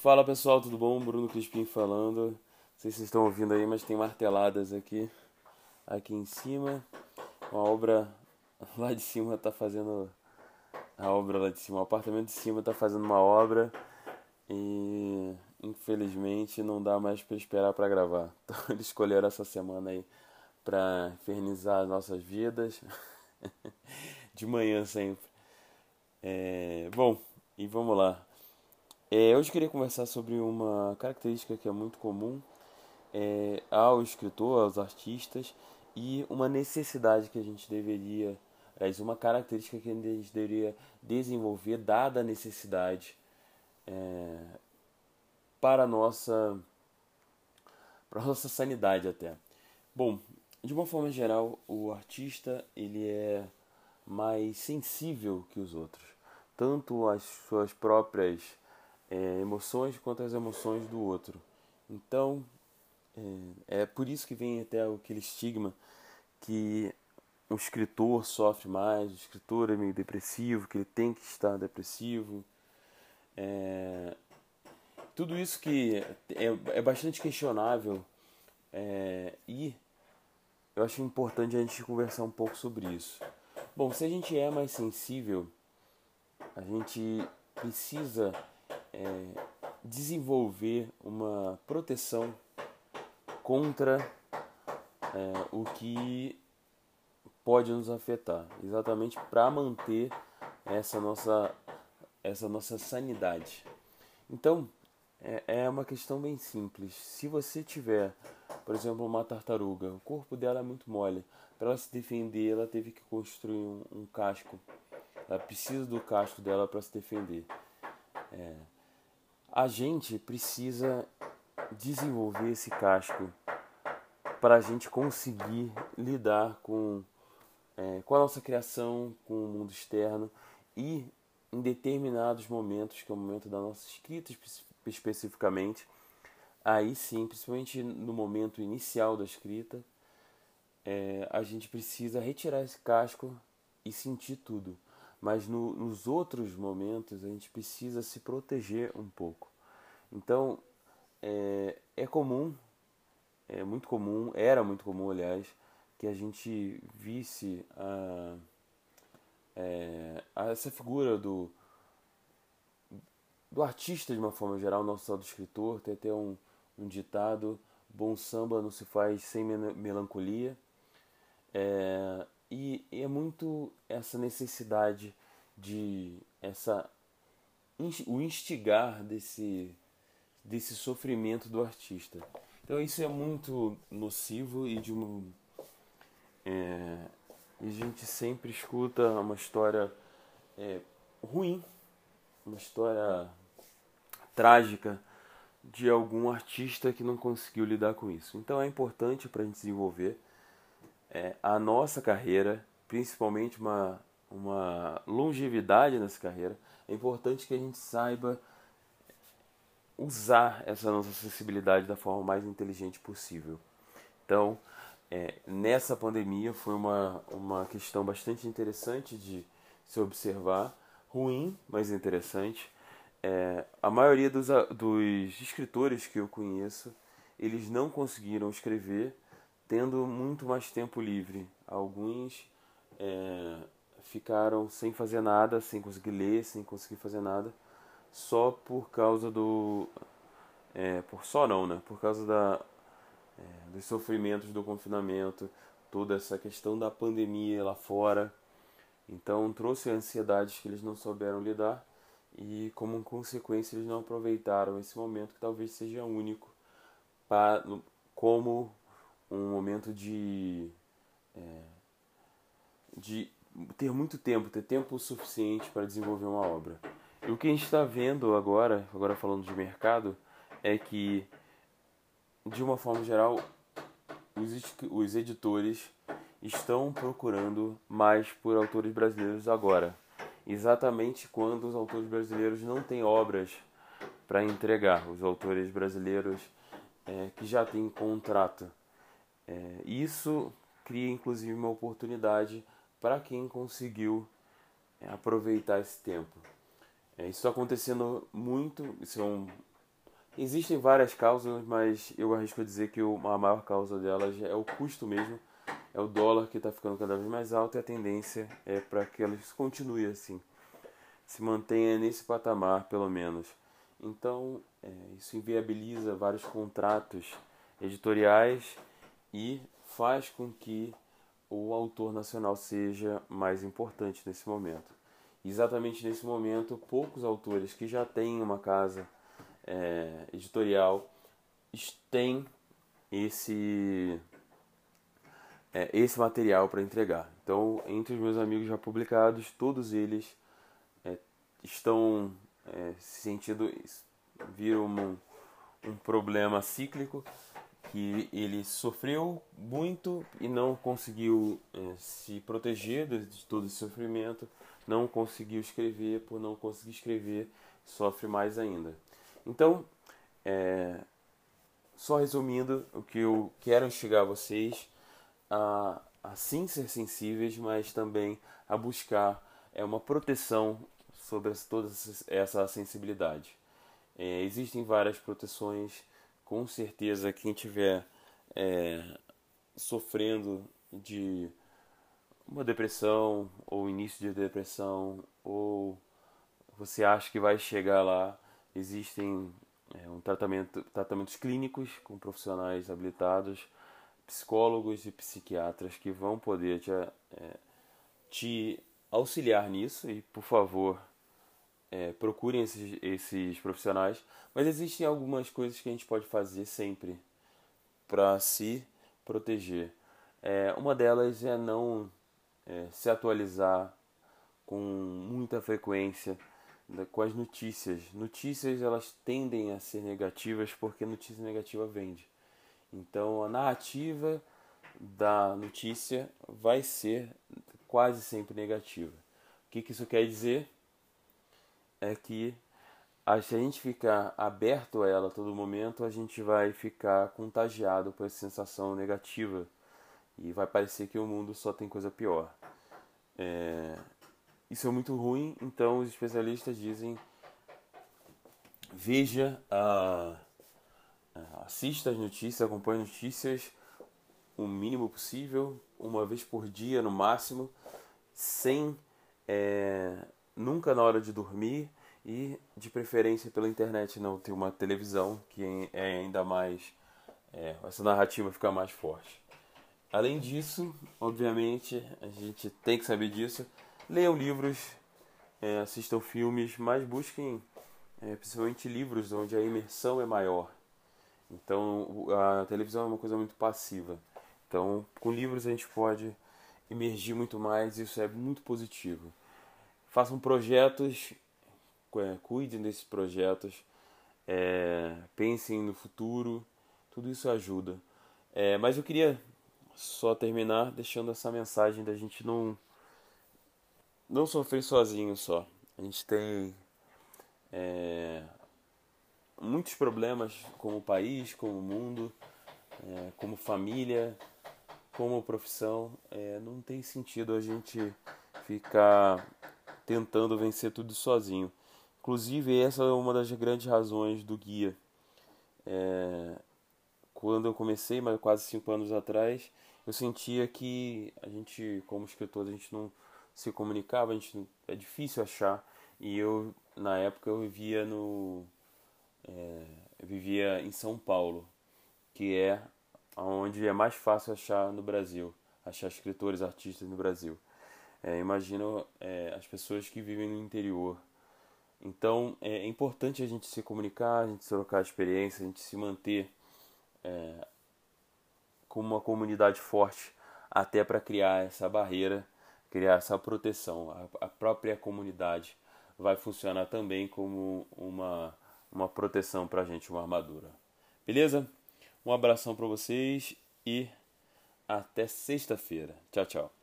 Fala pessoal, tudo bom? Bruno Crispim falando. Não sei se vocês estão ouvindo aí, mas tem marteladas aqui, aqui em cima. Uma obra lá de cima tá fazendo. A obra lá de cima, o apartamento de cima tá fazendo uma obra e infelizmente não dá mais para esperar para gravar. Então eles escolheram essa semana aí para infernizar as nossas vidas. de manhã sempre. É, bom, e vamos lá. É, hoje eu queria conversar sobre uma característica que é muito comum é, ao escritor, aos artistas, e uma necessidade que a gente deveria, aliás, uma característica que a gente deveria desenvolver, dada a necessidade é, para a nossa, para a nossa sanidade até. Bom, de uma forma geral, o artista ele é mais sensível que os outros, tanto às suas próprias é, emoções quanto às emoções do outro. Então, é, é por isso que vem até aquele estigma que o escritor sofre mais, o escritor é meio depressivo, que ele tem que estar depressivo. É, tudo isso que é, é bastante questionável é, e eu acho importante a gente conversar um pouco sobre isso. Bom, se a gente é mais sensível, a gente precisa é, desenvolver uma proteção contra é, o que pode nos afetar, exatamente para manter essa nossa, essa nossa sanidade. Então, é, é uma questão bem simples. Se você tiver, por exemplo, uma tartaruga, o corpo dela é muito mole. Para ela se defender, ela teve que construir um, um casco. Ela precisa do casco dela para se defender. É, a gente precisa desenvolver esse casco para a gente conseguir lidar com, é, com a nossa criação, com o mundo externo e em determinados momentos, que é o momento da nossa escrita especificamente, aí sim, principalmente no momento inicial da escrita, é, a gente precisa retirar esse casco e sentir tudo. Mas no, nos outros momentos a gente precisa se proteger um pouco. Então é, é comum, é muito comum, era muito comum, aliás, que a gente visse a, é, a essa figura do, do artista de uma forma geral, não só do escritor, tem até um, um ditado: bom samba não se faz sem melancolia. É, e, é muito essa necessidade de essa o instigar desse desse sofrimento do artista. Então isso é muito nocivo e de uma é, a gente sempre escuta uma história é, ruim, uma história trágica de algum artista que não conseguiu lidar com isso. Então é importante para a gente desenvolver é, a nossa carreira, principalmente uma, uma longevidade nessa carreira, é importante que a gente saiba usar essa nossa acessibilidade da forma mais inteligente possível. Então, é, nessa pandemia foi uma, uma questão bastante interessante de se observar, ruim, mas interessante. É, a maioria dos, dos escritores que eu conheço, eles não conseguiram escrever tendo muito mais tempo livre. Alguns é, ficaram sem fazer nada, sem conseguir ler, sem conseguir fazer nada, só por causa do. É, por só não, né? Por causa da, é, dos sofrimentos do confinamento, toda essa questão da pandemia lá fora. Então trouxe ansiedades que eles não souberam lidar e, como consequência, eles não aproveitaram esse momento que talvez seja único para, como um momento de, é, de ter muito tempo, ter tempo suficiente para desenvolver uma obra. E o que a gente está vendo agora, agora falando de mercado, é que, de uma forma geral, os, os editores estão procurando mais por autores brasileiros agora. Exatamente quando os autores brasileiros não têm obras para entregar, os autores brasileiros é, que já têm contrato é, isso cria inclusive uma oportunidade para quem conseguiu é, aproveitar esse tempo. É, isso está acontecendo muito, isso é um, Existem várias causas, mas eu arrisco dizer que a maior causa delas é o custo mesmo. É o dólar que está ficando cada vez mais alto e a tendência é para que elas continuem assim, se mantenha nesse patamar pelo menos. Então, é, isso inviabiliza vários contratos editoriais e faz com que o autor nacional seja mais importante nesse momento. Exatamente nesse momento, poucos autores que já têm uma casa é, editorial têm esse é, esse material para entregar. Então, entre os meus amigos já publicados, todos eles é, estão é, se sentindo viram um, um problema cíclico que ele sofreu muito e não conseguiu é, se proteger de, de todo esse sofrimento, não conseguiu escrever, por não conseguir escrever, sofre mais ainda. Então, é, só resumindo, o que eu quero instigar vocês a, a sim ser sensíveis, mas também a buscar é uma proteção sobre toda essa sensibilidade. É, existem várias proteções, com certeza quem tiver é, sofrendo de uma depressão ou início de depressão ou você acha que vai chegar lá, existem é, um tratamento, tratamentos clínicos com profissionais habilitados, psicólogos e psiquiatras que vão poder te, é, te auxiliar nisso. E por favor é, procurem esses, esses profissionais, mas existem algumas coisas que a gente pode fazer sempre para se proteger. É, uma delas é não é, se atualizar com muita frequência com as notícias. Notícias elas tendem a ser negativas porque notícia negativa vende. Então a narrativa da notícia vai ser quase sempre negativa. O que, que isso quer dizer? É que se a gente ficar aberto a ela a todo momento, a gente vai ficar contagiado por essa sensação negativa e vai parecer que o mundo só tem coisa pior. É... Isso é muito ruim, então os especialistas dizem veja, a... assista as notícias, acompanhe notícias o mínimo possível, uma vez por dia no máximo, sem é nunca na hora de dormir e de preferência pela internet não ter uma televisão que é ainda mais é, essa narrativa fica mais forte. Além disso, obviamente, a gente tem que saber disso. Leiam livros, é, assistam filmes, mas busquem é, principalmente livros onde a imersão é maior. Então, a televisão é uma coisa muito passiva. Então, com livros a gente pode emergir muito mais, isso é muito positivo façam projetos, é, cuidem desses projetos, é, pensem no futuro, tudo isso ajuda. É, mas eu queria só terminar deixando essa mensagem da gente não não sofrer sozinho só. A gente tem é, muitos problemas como país, como mundo, é, como família, como profissão. É, não tem sentido a gente ficar tentando vencer tudo sozinho. Inclusive, essa é uma das grandes razões do guia. É, quando eu comecei, mas quase cinco anos atrás, eu sentia que a gente, como escritor, a gente não se comunicava, a gente não, é difícil achar. E eu, na época, eu vivia no, é, eu vivia em São Paulo, que é onde é mais fácil achar no Brasil, achar escritores, artistas no Brasil. É, imagino é, as pessoas que vivem no interior. Então é importante a gente se comunicar, a gente trocar experiência, a gente se manter é, como uma comunidade forte até para criar essa barreira, criar essa proteção. A, a própria comunidade vai funcionar também como uma, uma proteção para a gente, uma armadura. Beleza? Um abração para vocês e até sexta-feira. Tchau, tchau.